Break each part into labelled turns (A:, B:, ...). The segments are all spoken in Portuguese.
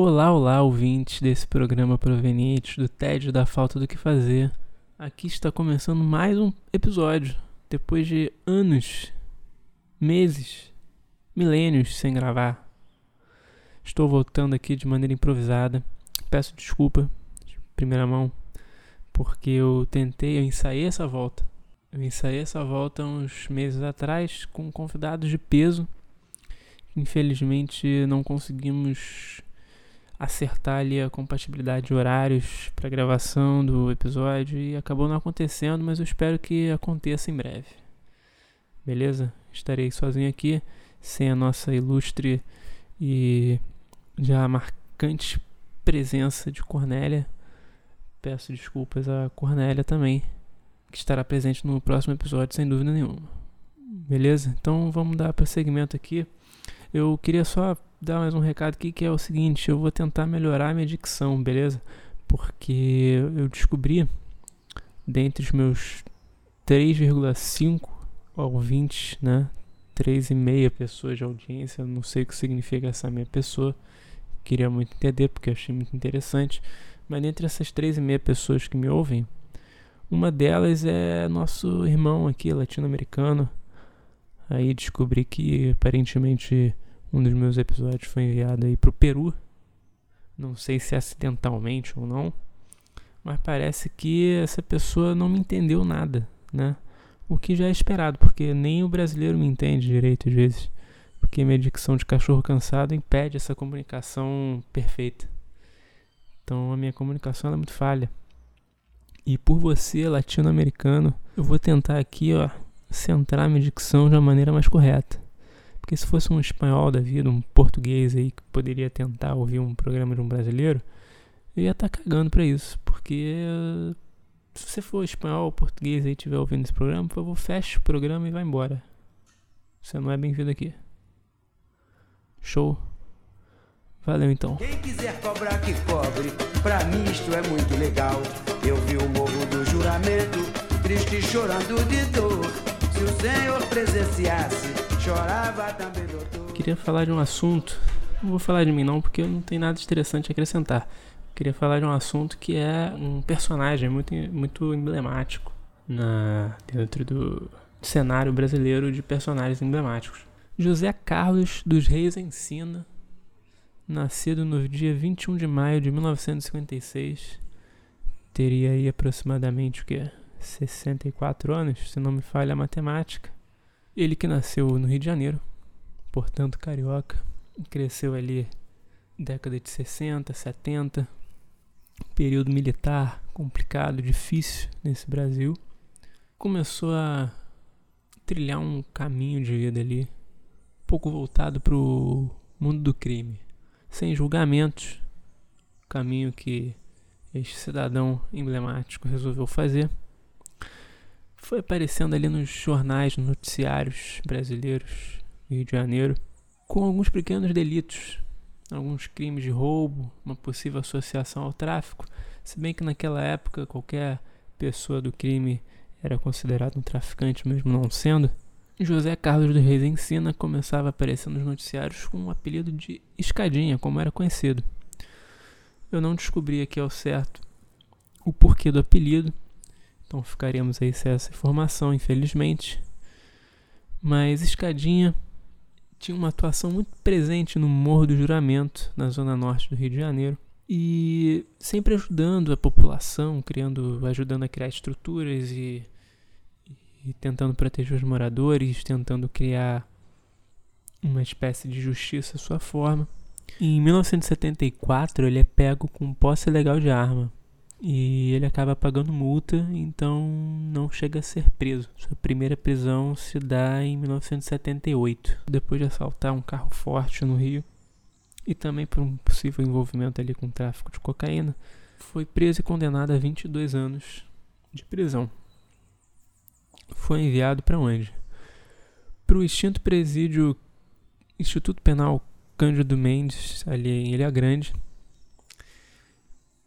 A: Olá, olá, ouvintes desse programa provenientes do tédio da falta do que fazer. Aqui está começando mais um episódio. Depois de anos, meses, milênios sem gravar. Estou voltando aqui de maneira improvisada. Peço desculpa, de primeira mão, porque eu tentei, eu ensaiei essa volta. Eu ensaiei essa volta uns meses atrás com convidados de peso. Infelizmente não conseguimos acertar ali a compatibilidade de horários para gravação do episódio e acabou não acontecendo, mas eu espero que aconteça em breve. Beleza? Estarei sozinho aqui, sem a nossa ilustre e já marcante presença de Cornélia. Peço desculpas a Cornélia também, que estará presente no próximo episódio sem dúvida nenhuma. Beleza? Então vamos dar prosseguimento aqui. Eu queria só dar mais um recado aqui que é o seguinte: eu vou tentar melhorar a minha dicção, beleza? Porque eu descobri, dentre os meus 3,5 ouvintes, né? 3,5 pessoas de audiência, não sei o que significa essa minha pessoa, queria muito entender porque achei muito interessante. Mas dentre essas 3,5 pessoas que me ouvem, uma delas é nosso irmão aqui, latino-americano. Aí descobri que aparentemente um dos meus episódios foi enviado aí pro Peru. Não sei se acidentalmente ou não. Mas parece que essa pessoa não me entendeu nada, né? O que já é esperado, porque nem o brasileiro me entende direito às vezes. Porque minha dicção de cachorro cansado impede essa comunicação perfeita. Então a minha comunicação é muito falha. E por você, latino-americano, eu vou tentar aqui, ó, centrar minha dicção de uma maneira mais correta. Porque se fosse um espanhol da vida, um português aí que poderia tentar ouvir um programa de um brasileiro, eu ia estar tá cagando para isso. Porque se você for espanhol ou português aí estiver ouvindo esse programa, por favor, feche o programa e vá embora. Você não é bem-vindo aqui. Show? Valeu então.
B: Quem quiser cobrar que cobre, pra mim isto é muito legal. Eu vi o morro do juramento, triste chorando de dor. Se o Senhor presenciasse Chorava também, doutor.
A: Queria falar de um assunto. Não vou falar de mim não, porque não tem nada interessante a acrescentar. Queria falar de um assunto que é um personagem muito, muito emblemático na, dentro do cenário brasileiro de personagens emblemáticos. José Carlos dos Reis Ensina, nascido no dia 21 de maio de 1956, teria aí aproximadamente o que? 64 anos, se não me falha a matemática. Ele que nasceu no Rio de Janeiro, portanto carioca, cresceu ali década de 60, 70, período militar complicado, difícil nesse Brasil. Começou a trilhar um caminho de vida ali, um pouco voltado para o mundo do crime, sem julgamentos, caminho que este cidadão emblemático resolveu fazer foi aparecendo ali nos jornais, noticiários brasileiros Rio de Janeiro, com alguns pequenos delitos, alguns crimes de roubo, uma possível associação ao tráfico, se bem que naquela época qualquer pessoa do crime era considerado um traficante, mesmo não sendo. José Carlos dos Reis Ensina começava a aparecer nos noticiários com o apelido de Escadinha, como era conhecido. Eu não descobri aqui ao certo o porquê do apelido, então ficaríamos aí sem essa informação, infelizmente. Mas Escadinha tinha uma atuação muito presente no Morro do Juramento, na zona norte do Rio de Janeiro, e sempre ajudando a população, criando, ajudando a criar estruturas e, e tentando proteger os moradores, tentando criar uma espécie de justiça à sua forma. Em 1974, ele é pego com posse ilegal de arma e ele acaba pagando multa, então não chega a ser preso. Sua primeira prisão se dá em 1978, depois de assaltar um carro forte no Rio e também por um possível envolvimento ali com tráfico de cocaína, foi preso e condenado a 22 anos de prisão. Foi enviado para onde? Para o extinto presídio Instituto Penal Cândido Mendes, ali em Ilha Grande,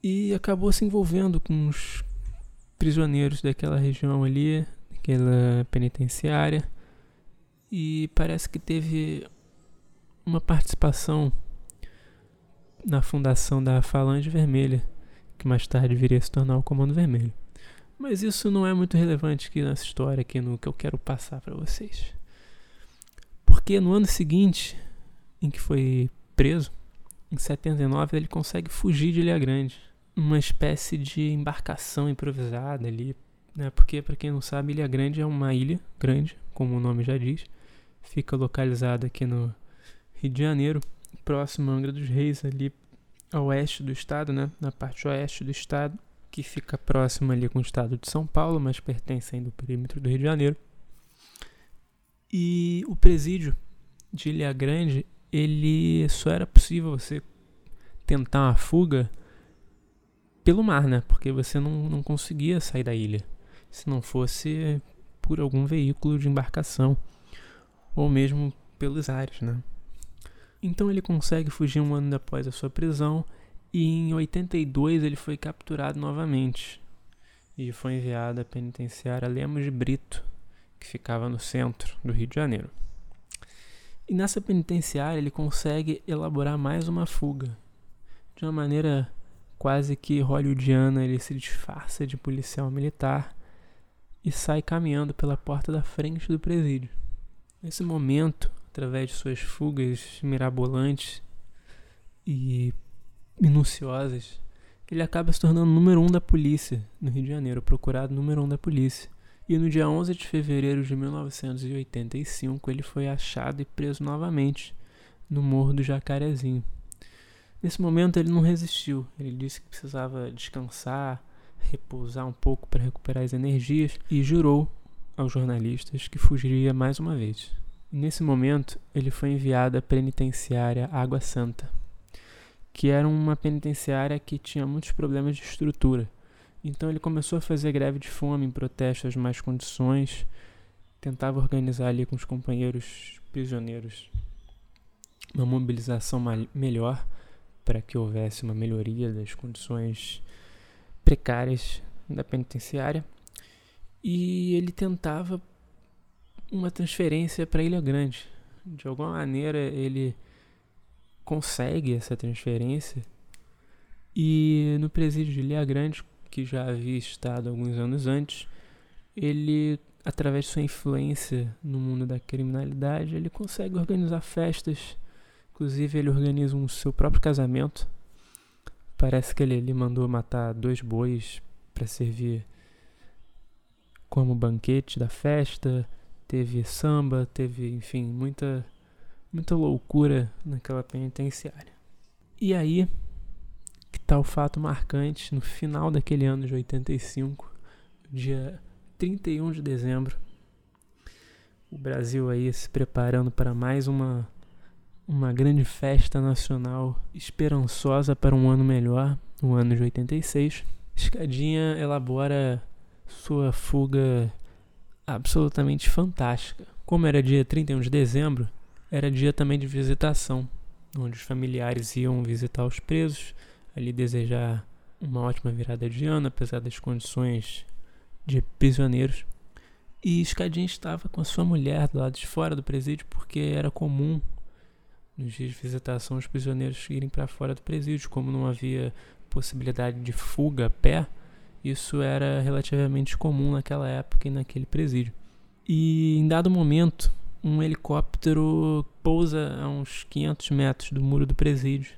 A: e acabou se envolvendo com os prisioneiros daquela região ali, daquela penitenciária, e parece que teve uma participação na fundação da Falange Vermelha, que mais tarde viria a se tornar o Comando Vermelho. Mas isso não é muito relevante aqui nessa história, aqui no que eu quero passar para vocês. Porque no ano seguinte, em que foi preso, em 79, ele consegue fugir de Ilha Grande, uma espécie de embarcação improvisada ali, né? Porque para quem não sabe, Ilha Grande é uma ilha grande, como o nome já diz, fica localizada aqui no Rio de Janeiro, próximo a Angra dos Reis, ali a oeste do estado, né? Na parte oeste do estado que fica próximo ali com o estado de São Paulo, mas pertence ainda ao perímetro do Rio de Janeiro. E o presídio de Ilha Grande, ele só era possível você tentar uma fuga pelo mar, né? Porque você não, não conseguia sair da ilha se não fosse por algum veículo de embarcação ou mesmo pelos ares, né? Então ele consegue fugir um ano após a sua prisão e em 82 ele foi capturado novamente e foi enviado à penitenciária Lemos de Brito, que ficava no centro do Rio de Janeiro. E nessa penitenciária ele consegue elaborar mais uma fuga. De uma maneira quase que hollywoodiana, ele se disfarça de policial militar e sai caminhando pela porta da frente do presídio. Nesse momento, através de suas fugas mirabolantes e minuciosas, ele acaba se tornando número um da polícia no Rio de Janeiro, procurado número um da polícia. E no dia 11 de fevereiro de 1985, ele foi achado e preso novamente no Morro do Jacarezinho. Nesse momento, ele não resistiu. Ele disse que precisava descansar, repousar um pouco para recuperar as energias e jurou aos jornalistas que fugiria mais uma vez. Nesse momento, ele foi enviado à penitenciária Água Santa que era uma penitenciária que tinha muitos problemas de estrutura. Então ele começou a fazer greve de fome em protesto às más condições, tentava organizar ali com os companheiros prisioneiros uma mobilização melhor para que houvesse uma melhoria das condições precárias da penitenciária. E ele tentava uma transferência para Ilha Grande. De alguma maneira ele consegue essa transferência. E no presídio de Ilha Grande, que já havia estado alguns anos antes, ele, através de sua influência no mundo da criminalidade, ele consegue organizar festas. Inclusive, ele organiza um seu próprio casamento. Parece que ele, ele mandou matar dois bois para servir como banquete da festa. Teve samba, teve, enfim, muita muita loucura naquela penitenciária. E aí, que tal o fato marcante, no final daquele ano de 85, dia 31 de dezembro, o Brasil aí se preparando para mais uma uma grande festa nacional esperançosa para um ano melhor, o ano de 86. Escadinha elabora sua fuga absolutamente fantástica. Como era dia 31 de dezembro, era dia também de visitação, onde os familiares iam visitar os presos, ali desejar uma ótima virada de ano, apesar das condições de prisioneiros. E Escadinha estava com a sua mulher do lado de fora do presídio, porque era comum nos dias de visitação os prisioneiros irem para fora do presídio, como não havia possibilidade de fuga a pé, isso era relativamente comum naquela época e naquele presídio. E em dado momento, um helicóptero pousa a uns 500 metros do muro do presídio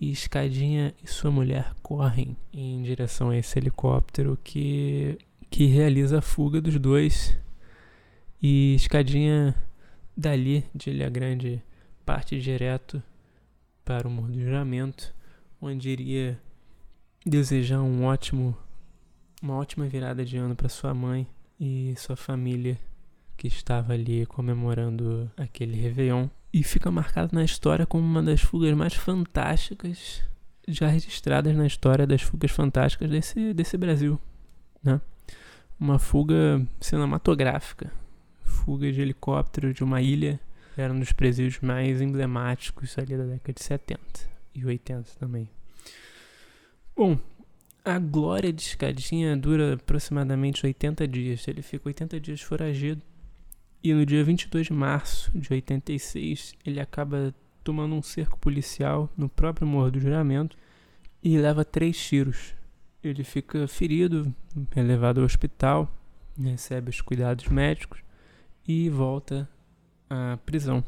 A: e Escadinha e sua mulher correm em direção a esse helicóptero que, que realiza a fuga dos dois. E Escadinha, dali de Ilha Grande, parte direto para o Juramento, onde iria desejar um ótimo, uma ótima virada de ano para sua mãe e sua família que estava ali comemorando aquele Réveillon. E fica marcado na história como uma das fugas mais fantásticas já registradas na história das fugas fantásticas desse, desse Brasil. Né? Uma fuga cinematográfica. Fuga de helicóptero de uma ilha. Era um dos presídios mais emblemáticos ali da década de 70 e 80 também. Bom, a glória de Escadinha dura aproximadamente 80 dias. Ele fica 80 dias foragido e no dia 22 de março de 86, ele acaba tomando um cerco policial no próprio Morro do Juramento e leva três tiros. Ele fica ferido, é levado ao hospital, recebe os cuidados médicos e volta prisão.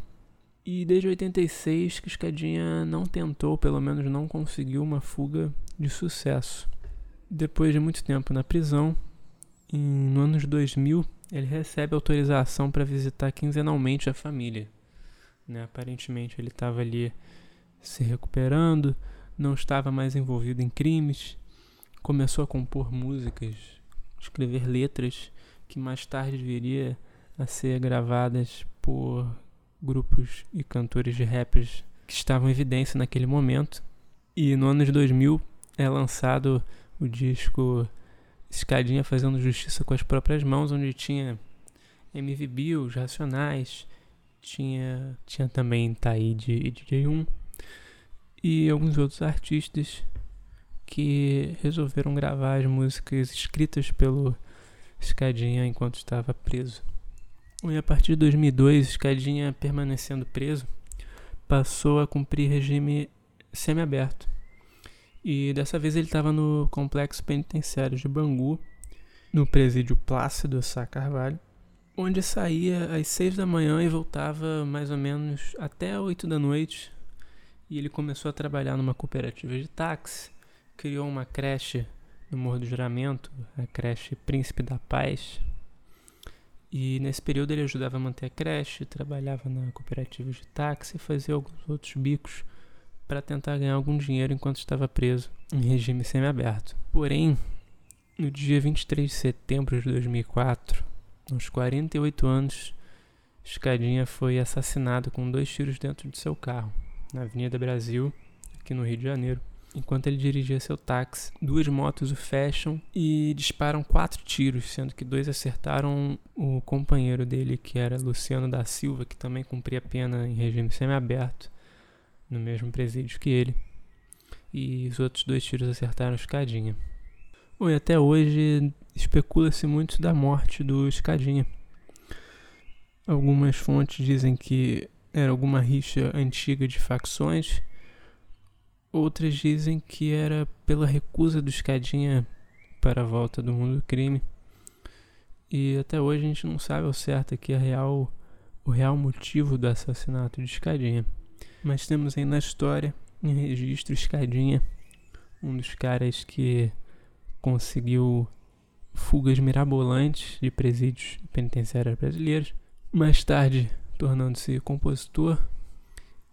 A: E desde 86 que Escadinha não tentou, pelo menos não conseguiu uma fuga de sucesso. Depois de muito tempo na prisão, em, no anos 2000, ele recebe autorização para visitar quinzenalmente a família. Né? Aparentemente ele estava ali se recuperando, não estava mais envolvido em crimes, começou a compor músicas, escrever letras que mais tarde viria a ser gravadas por grupos e cantores de rappers que estavam em evidência naquele momento. E no ano de 2000 é lançado o disco Escadinha Fazendo Justiça com as Próprias Mãos, onde tinha MV Bill, Racionais, tinha, tinha também Taíde e DJ1 e alguns outros artistas que resolveram gravar as músicas escritas pelo Escadinha enquanto estava preso. E a partir de 2002, Escadinha, permanecendo preso, passou a cumprir regime semiaberto. E dessa vez ele estava no complexo penitenciário de Bangu, no presídio Plácido Sá Carvalho, onde saía às seis da manhã e voltava mais ou menos até oito da noite. E ele começou a trabalhar numa cooperativa de táxi, criou uma creche no Morro do Juramento, a creche Príncipe da Paz, e nesse período ele ajudava a manter a creche, trabalhava na cooperativa de táxi e fazia alguns outros bicos para tentar ganhar algum dinheiro enquanto estava preso em regime semiaberto. Porém, no dia 23 de setembro de 2004, aos 48 anos, Escadinha foi assassinado com dois tiros dentro de seu carro, na Avenida Brasil, aqui no Rio de Janeiro. Enquanto ele dirigia seu táxi, duas motos o fecham e disparam quatro tiros, sendo que dois acertaram o companheiro dele, que era Luciano da Silva, que também cumpria pena em regime semiaberto, no mesmo presídio que ele. E os outros dois tiros acertaram Escadinha. Bom, e até hoje especula-se muito da morte do Escadinha. Algumas fontes dizem que era alguma rixa antiga de facções Outras dizem que era pela recusa do Escadinha para a volta do mundo do crime. E até hoje a gente não sabe ao certo aqui a real, o real motivo do assassinato de Escadinha. Mas temos aí na história, em registro, Escadinha, um dos caras que conseguiu fugas mirabolantes de presídios penitenciários brasileiros. Mais tarde, tornando-se compositor,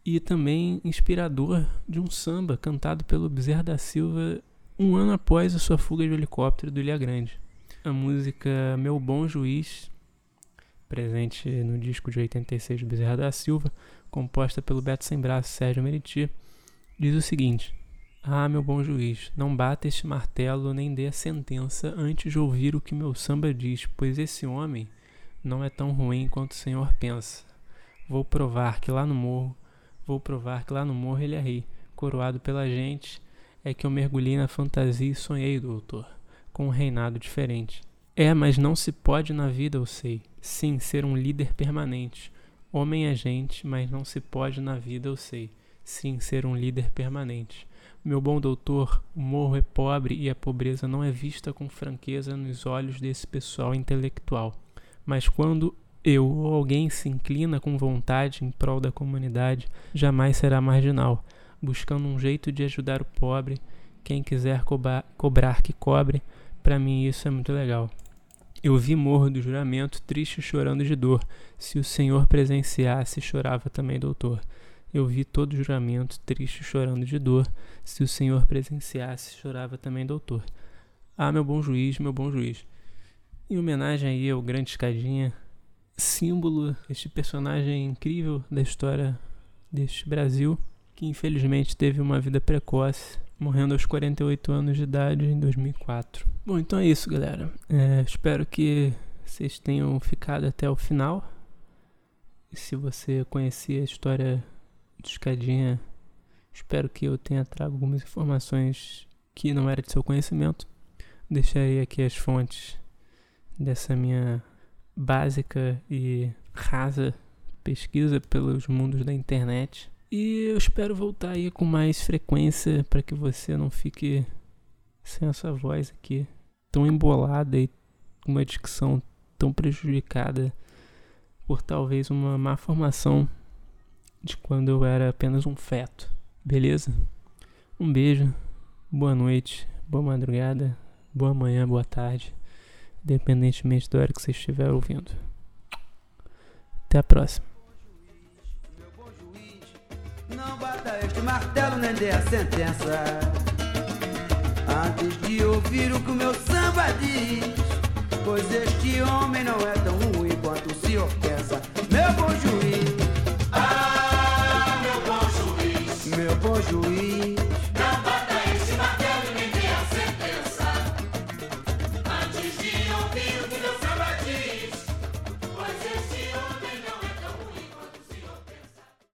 A: e também inspirador de um samba cantado pelo Bezerra da Silva um ano após a sua fuga de helicóptero do Ilha Grande. A música Meu Bom Juiz, presente no disco de 86 do Bezerra da Silva, composta pelo Beto Sem Braço Sérgio Meriti, diz o seguinte: Ah, meu bom juiz, não bata este martelo nem dê a sentença antes de ouvir o que meu samba diz, pois esse homem não é tão ruim quanto o senhor pensa. Vou provar que lá no morro Vou provar que lá no morro ele é rei, coroado pela gente. É que eu mergulhei na fantasia e sonhei, doutor, com um reinado diferente. É, mas não se pode na vida, eu sei. Sim, ser um líder permanente. Homem é gente, mas não se pode na vida, eu sei. Sim, ser um líder permanente. Meu bom doutor, o morro é pobre e a pobreza não é vista com franqueza nos olhos desse pessoal intelectual. Mas quando eu ou alguém se inclina com vontade em prol da comunidade, jamais será marginal, buscando um jeito de ajudar o pobre. Quem quiser cobrar, cobrar que cobre, para mim isso é muito legal. Eu vi morro do juramento, triste chorando de dor. Se o Senhor presenciasse, chorava também, doutor. Eu vi todo juramento, triste chorando de dor. Se o Senhor presenciasse, chorava também, doutor. Ah, meu bom juiz, meu bom juiz. Em homenagem aí ao grande escadinha, símbolo, este personagem incrível da história deste Brasil, que infelizmente teve uma vida precoce, morrendo aos 48 anos de idade em 2004. Bom, então é isso, galera. É, espero que vocês tenham ficado até o final. E se você conhecia a história do Escadinha, espero que eu tenha trago algumas informações que não era de seu conhecimento. Deixarei aqui as fontes dessa minha básica e rasa pesquisa pelos mundos da internet. E eu espero voltar aí com mais frequência para que você não fique sem essa voz aqui tão embolada e com uma dicção tão prejudicada por talvez uma má formação de quando eu era apenas um feto. Beleza? Um beijo, boa noite, boa madrugada, boa manhã, boa tarde, independentemente do hora que você estiver ouvindo. Até a próxima.
B: Não bata este martelo nem dê a sentença. Antes de ouvir o que o meu samba diz, pois este homem não é tão ruim quanto se ofensa. Meu bom juiz, ah, meu bom juiz, meu bom juiz.